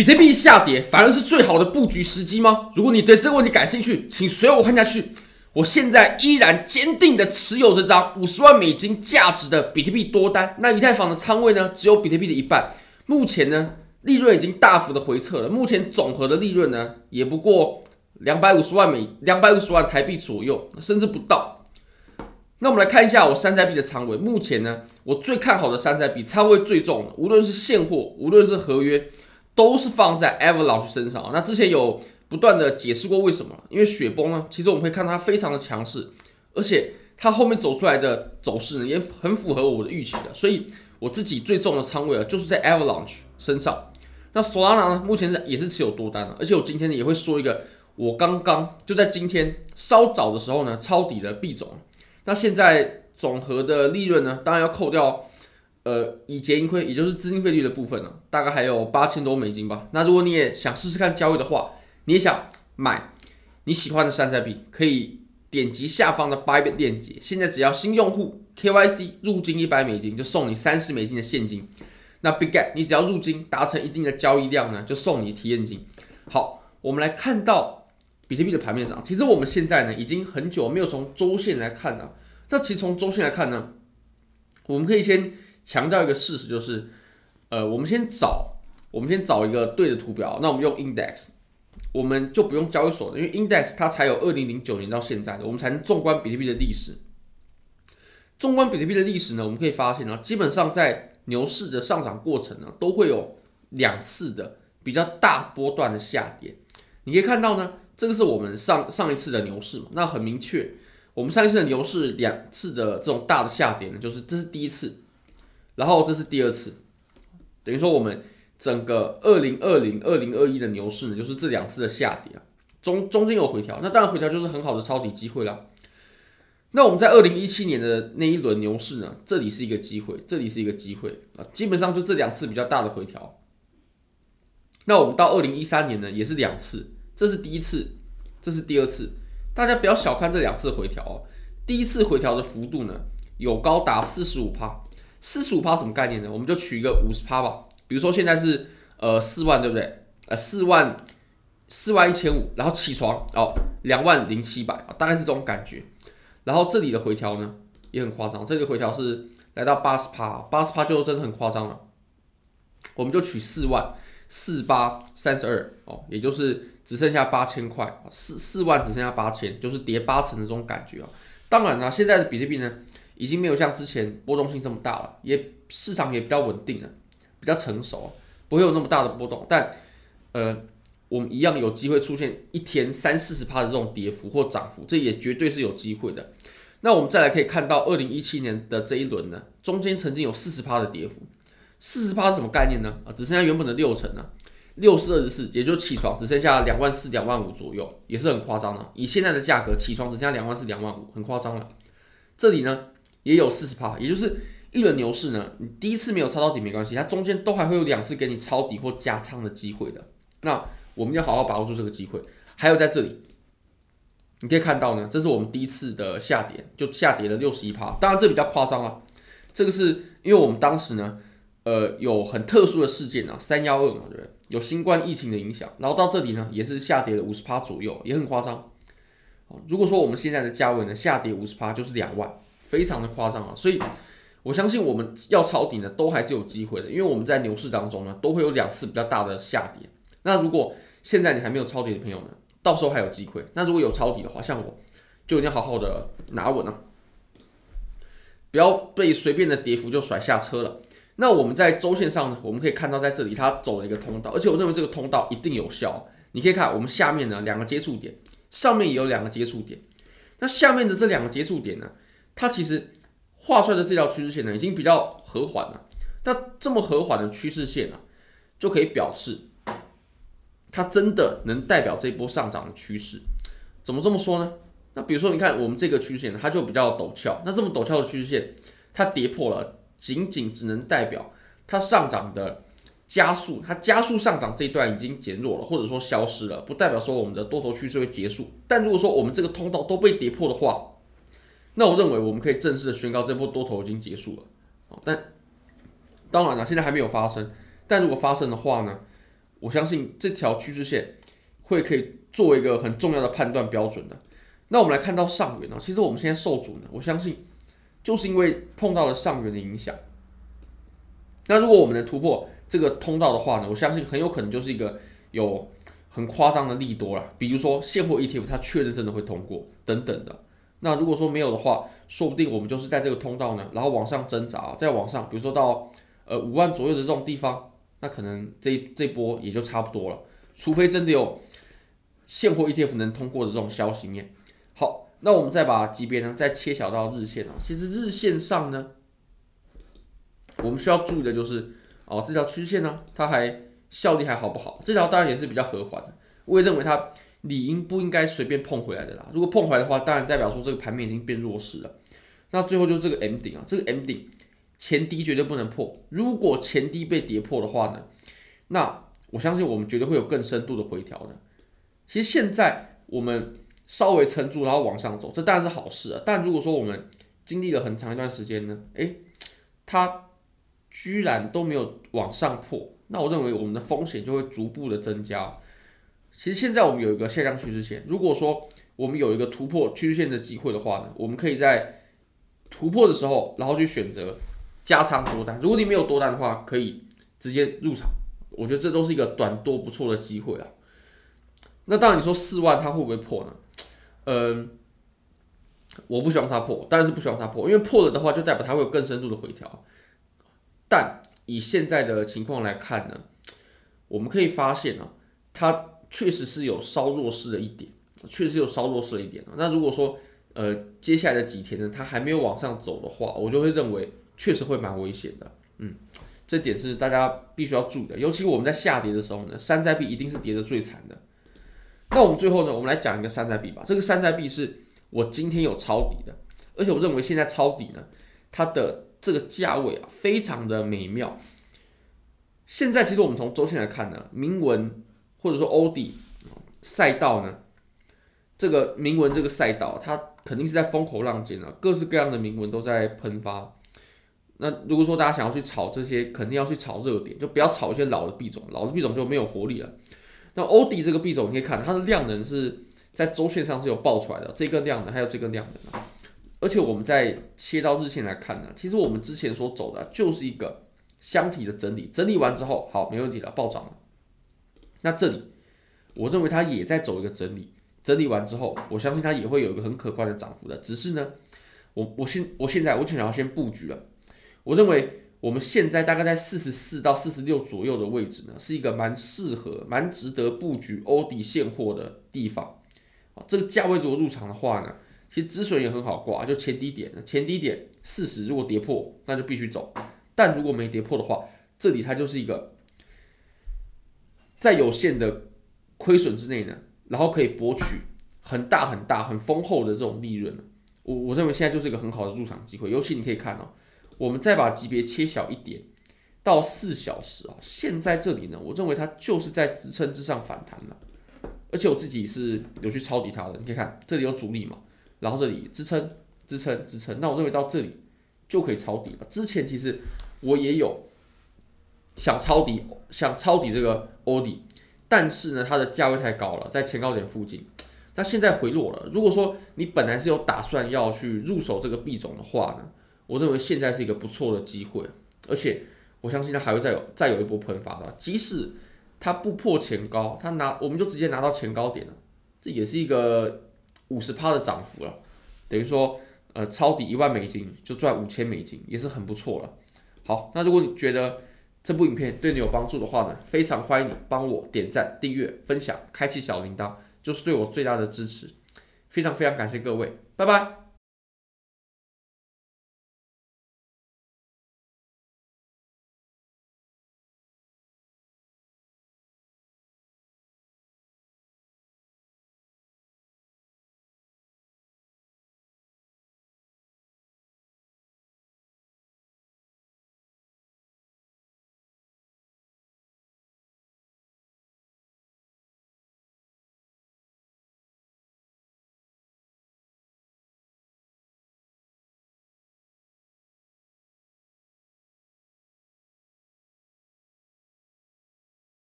比特币下跌反而是最好的布局时机吗？如果你对这个问题感兴趣，请随我看下去。我现在依然坚定的持有这张五十万美金价值的比特币多单。那以太坊的仓位呢，只有比特币的一半。目前呢，利润已经大幅的回撤了。目前总和的利润呢，也不过两百五十万美两百五十万台币左右，甚至不到。那我们来看一下我山寨币的仓位。目前呢，我最看好的山寨币仓位最重的，无论是现货，无论是合约。都是放在 Avalanche 身上。那之前有不断的解释过为什么？因为雪崩呢，其实我们会看到它非常的强势，而且它后面走出来的走势呢，也很符合我的预期的。所以我自己最重的仓位啊，就是在 Avalanche 身上。那 Solana 呢，目前是也是持有多单的，而且我今天也会说一个，我刚刚就在今天稍早的时候呢抄底的币种。那现在总和的利润呢，当然要扣掉。呃，以结盈亏，也就是资金费率的部分呢，大概还有八千多美金吧。那如果你也想试试看交易的话，你也想买你喜欢的山寨币，可以点击下方的 Bybit 链接。现在只要新用户 KYC 入金一百美金，就送你三十美金的现金。那 Big Get 你只要入金达成一定的交易量呢，就送你体验金。好，我们来看到比特币的盘面上，其实我们现在呢已经很久没有从周线来看了。那其实从周线来看呢，我们可以先。强调一个事实就是，呃，我们先找，我们先找一个对的图表。那我们用 index，我们就不用交易所了，因为 index 它才有二零零九年到现在的，我们才能纵观比特币的历史。纵观比特币的历史呢，我们可以发现呢，基本上在牛市的上涨过程呢，都会有两次的比较大波段的下跌。你可以看到呢，这个是我们上上一次的牛市嘛，那很明确，我们上一次的牛市两次的这种大的下跌呢，就是这是第一次。然后这是第二次，等于说我们整个二零二零、二零二一的牛市呢，就是这两次的下跌啊，中中间有回调，那当然回调就是很好的抄底机会啦。那我们在二零一七年的那一轮牛市呢，这里是一个机会，这里是一个机会啊，基本上就这两次比较大的回调。那我们到二零一三年呢，也是两次，这是第一次，这是第二次，大家不要小看这两次回调哦。第一次回调的幅度呢，有高达四十五趴。四十五趴什么概念呢？我们就取一个五十趴吧。比如说现在是呃四万，对不对？呃四万四万一千五，然后起床哦两万零七百啊，大概是这种感觉。然后这里的回调呢也很夸张，这个回调是来到八十趴，八十趴就真的很夸张了。我们就取四万四八三十二哦，也就是只剩下八千块，四四万只剩下八千，就是跌八成的这种感觉啊。当然了，现在的比特币呢，已经没有像之前波动性这么大了，也市场也比较稳定了，比较成熟，不会有那么大的波动。但呃，我们一样有机会出现一天三四十趴的这种跌幅或涨幅，这也绝对是有机会的。那我们再来可以看到，二零一七年的这一轮呢，中间曾经有四十趴的跌幅，四十趴是什么概念呢？啊，只剩下原本的六成了，六四二十四，也就是起床只剩下两万四、两万五左右，也是很夸张的。以现在的价格，起床只剩下两万四、两万五，很夸张了。这里呢？也有四十趴，也就是一轮牛市呢，你第一次没有抄到底没关系，它中间都还会有两次给你抄底或加仓的机会的。那我们要好好把握住这个机会。还有在这里，你可以看到呢，这是我们第一次的下跌，就下跌了六十一趴。当然这比较夸张了，这个是因为我们当时呢，呃，有很特殊的事件啊，三幺二嘛，对不对？有新冠疫情的影响，然后到这里呢，也是下跌了五十趴左右，也很夸张。如果说我们现在的价位呢，下跌五十趴就是两万。非常的夸张啊，所以我相信我们要抄底呢，都还是有机会的，因为我们在牛市当中呢，都会有两次比较大的下跌。那如果现在你还没有抄底的朋友呢，到时候还有机会。那如果有抄底的话，像我就一定要好好的拿稳了，不要被随便的跌幅就甩下车了。那我们在周线上呢，我们可以看到在这里它走了一个通道，而且我认为这个通道一定有效。你可以看我们下面呢两个接触点，上面也有两个接触点，那下面的这两个接触点呢，它其实画出来的这条趋势线呢，已经比较和缓了。那这么和缓的趋势线呢，就可以表示它真的能代表这波上涨的趋势。怎么这么说呢？那比如说，你看我们这个趋势线，它就比较陡峭。那这么陡峭的趋势线，它跌破了，仅仅只能代表它上涨的加速，它加速上涨这一段已经减弱了，或者说消失了，不代表说我们的多头趋势会结束。但如果说我们这个通道都被跌破的话，那我认为我们可以正式的宣告这波多头已经结束了，但当然了，现在还没有发生。但如果发生的话呢，我相信这条趋势线会可以作为一个很重要的判断标准的。那我们来看到上元呢，其实我们现在受阻呢，我相信就是因为碰到了上元的影响。那如果我们能突破这个通道的话呢，我相信很有可能就是一个有很夸张的利多了。比如说现货 ETF 它确认真的会通过等等的。那如果说没有的话，说不定我们就是在这个通道呢，然后往上挣扎，再往上，比如说到呃五万左右的这种地方，那可能这这波也就差不多了。除非真的有现货 ETF 能通过的这种消息面。好，那我们再把级别呢再切小到日线啊。其实日线上呢。我们需要注意的就是，哦，这条曲线呢，它还效力还好不好？这条当然也是比较和缓的，我也认为它理应不应该随便碰回来的啦。如果碰回来的话，当然代表说这个盘面已经变弱势了。那最后就是这个 M 顶啊，这个 M 顶前低绝对不能破。如果前低被跌破的话呢，那我相信我们绝对会有更深度的回调的。其实现在我们稍微撑住，然后往上走，这当然是好事啊。但如果说我们经历了很长一段时间呢，诶，它。居然都没有往上破，那我认为我们的风险就会逐步的增加。其实现在我们有一个下降趋势线，如果说我们有一个突破趋势线的机会的话呢，我们可以在突破的时候，然后去选择加仓多单。如果你没有多单的话，可以直接入场。我觉得这都是一个短多不错的机会啊。那当然你说四万它会不会破呢？嗯，我不希望它破，但是不希望它破，因为破了的话就代表它会有更深度的回调。但以现在的情况来看呢，我们可以发现啊，它确实是有稍弱势的一点，确实有稍弱势的一点。那如果说呃接下来的几天呢，它还没有往上走的话，我就会认为确实会蛮危险的。嗯，这点是大家必须要注意的，尤其我们在下跌的时候呢，山寨币一定是跌得最惨的。那我们最后呢，我们来讲一个山寨币吧。这个山寨币是我今天有抄底的，而且我认为现在抄底呢，它的。这个价位啊，非常的美妙。现在其实我们从周线来看呢，铭文或者说欧迪赛道呢，这个铭文这个赛道，它肯定是在风口浪尖啊，各式各样的铭文都在喷发。那如果说大家想要去炒这些，肯定要去炒热点，就不要炒一些老的币种，老的币种就没有活力了。那欧迪这个币种，你可以看它的量能是在周线上是有爆出来的，这个量能还有这个量能。而且我们在切到日线来看呢，其实我们之前所走的就是一个箱体的整理，整理完之后，好，没问题了，暴涨了。那这里，我认为它也在走一个整理，整理完之后，我相信它也会有一个很可观的涨幅的。只是呢，我我现我现在我就想要先布局了。我认为我们现在大概在四十四到四十六左右的位置呢，是一个蛮适合、蛮值得布局欧底现货的地方。啊，这个价位如果入场的话呢，其实止损也很好挂，就前低点，前低点四十，如果跌破，那就必须走。但如果没跌破的话，这里它就是一个在有限的亏损之内呢，然后可以博取很大很大很丰厚的这种利润。我我认为现在就是一个很好的入场机会。尤其你可以看哦，我们再把级别切小一点，到四小时啊，现在这里呢，我认为它就是在支撑之上反弹了。而且我自己是有去抄底它的，你可以看这里有阻力嘛。然后这里支撑、支撑、支撑，那我认为到这里就可以抄底了。之前其实我也有想抄底，想抄底这个欧底，但是呢，它的价位太高了，在前高点附近。那现在回落了。如果说你本来是有打算要去入手这个币种的话呢，我认为现在是一个不错的机会，而且我相信它还会再有再有一波喷发的。即使它不破前高，它拿我们就直接拿到前高点了，这也是一个。五十趴的涨幅了，等于说，呃，抄底一万美金就赚五千美金，也是很不错了。好，那如果你觉得这部影片对你有帮助的话呢，非常欢迎你帮我点赞、订阅、分享、开启小铃铛，就是对我最大的支持。非常非常感谢各位，拜拜。